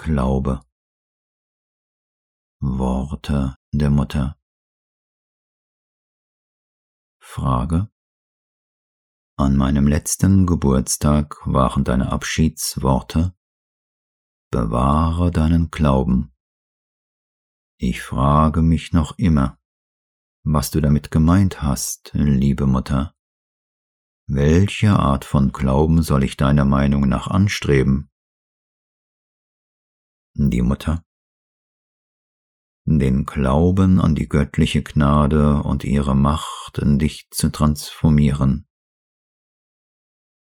Glaube. Worte der Mutter. Frage. An meinem letzten Geburtstag waren deine Abschiedsworte Bewahre deinen Glauben. Ich frage mich noch immer, was du damit gemeint hast, liebe Mutter. Welche Art von Glauben soll ich deiner Meinung nach anstreben? Die Mutter. Den Glauben an die göttliche Gnade und ihre Macht in dich zu transformieren.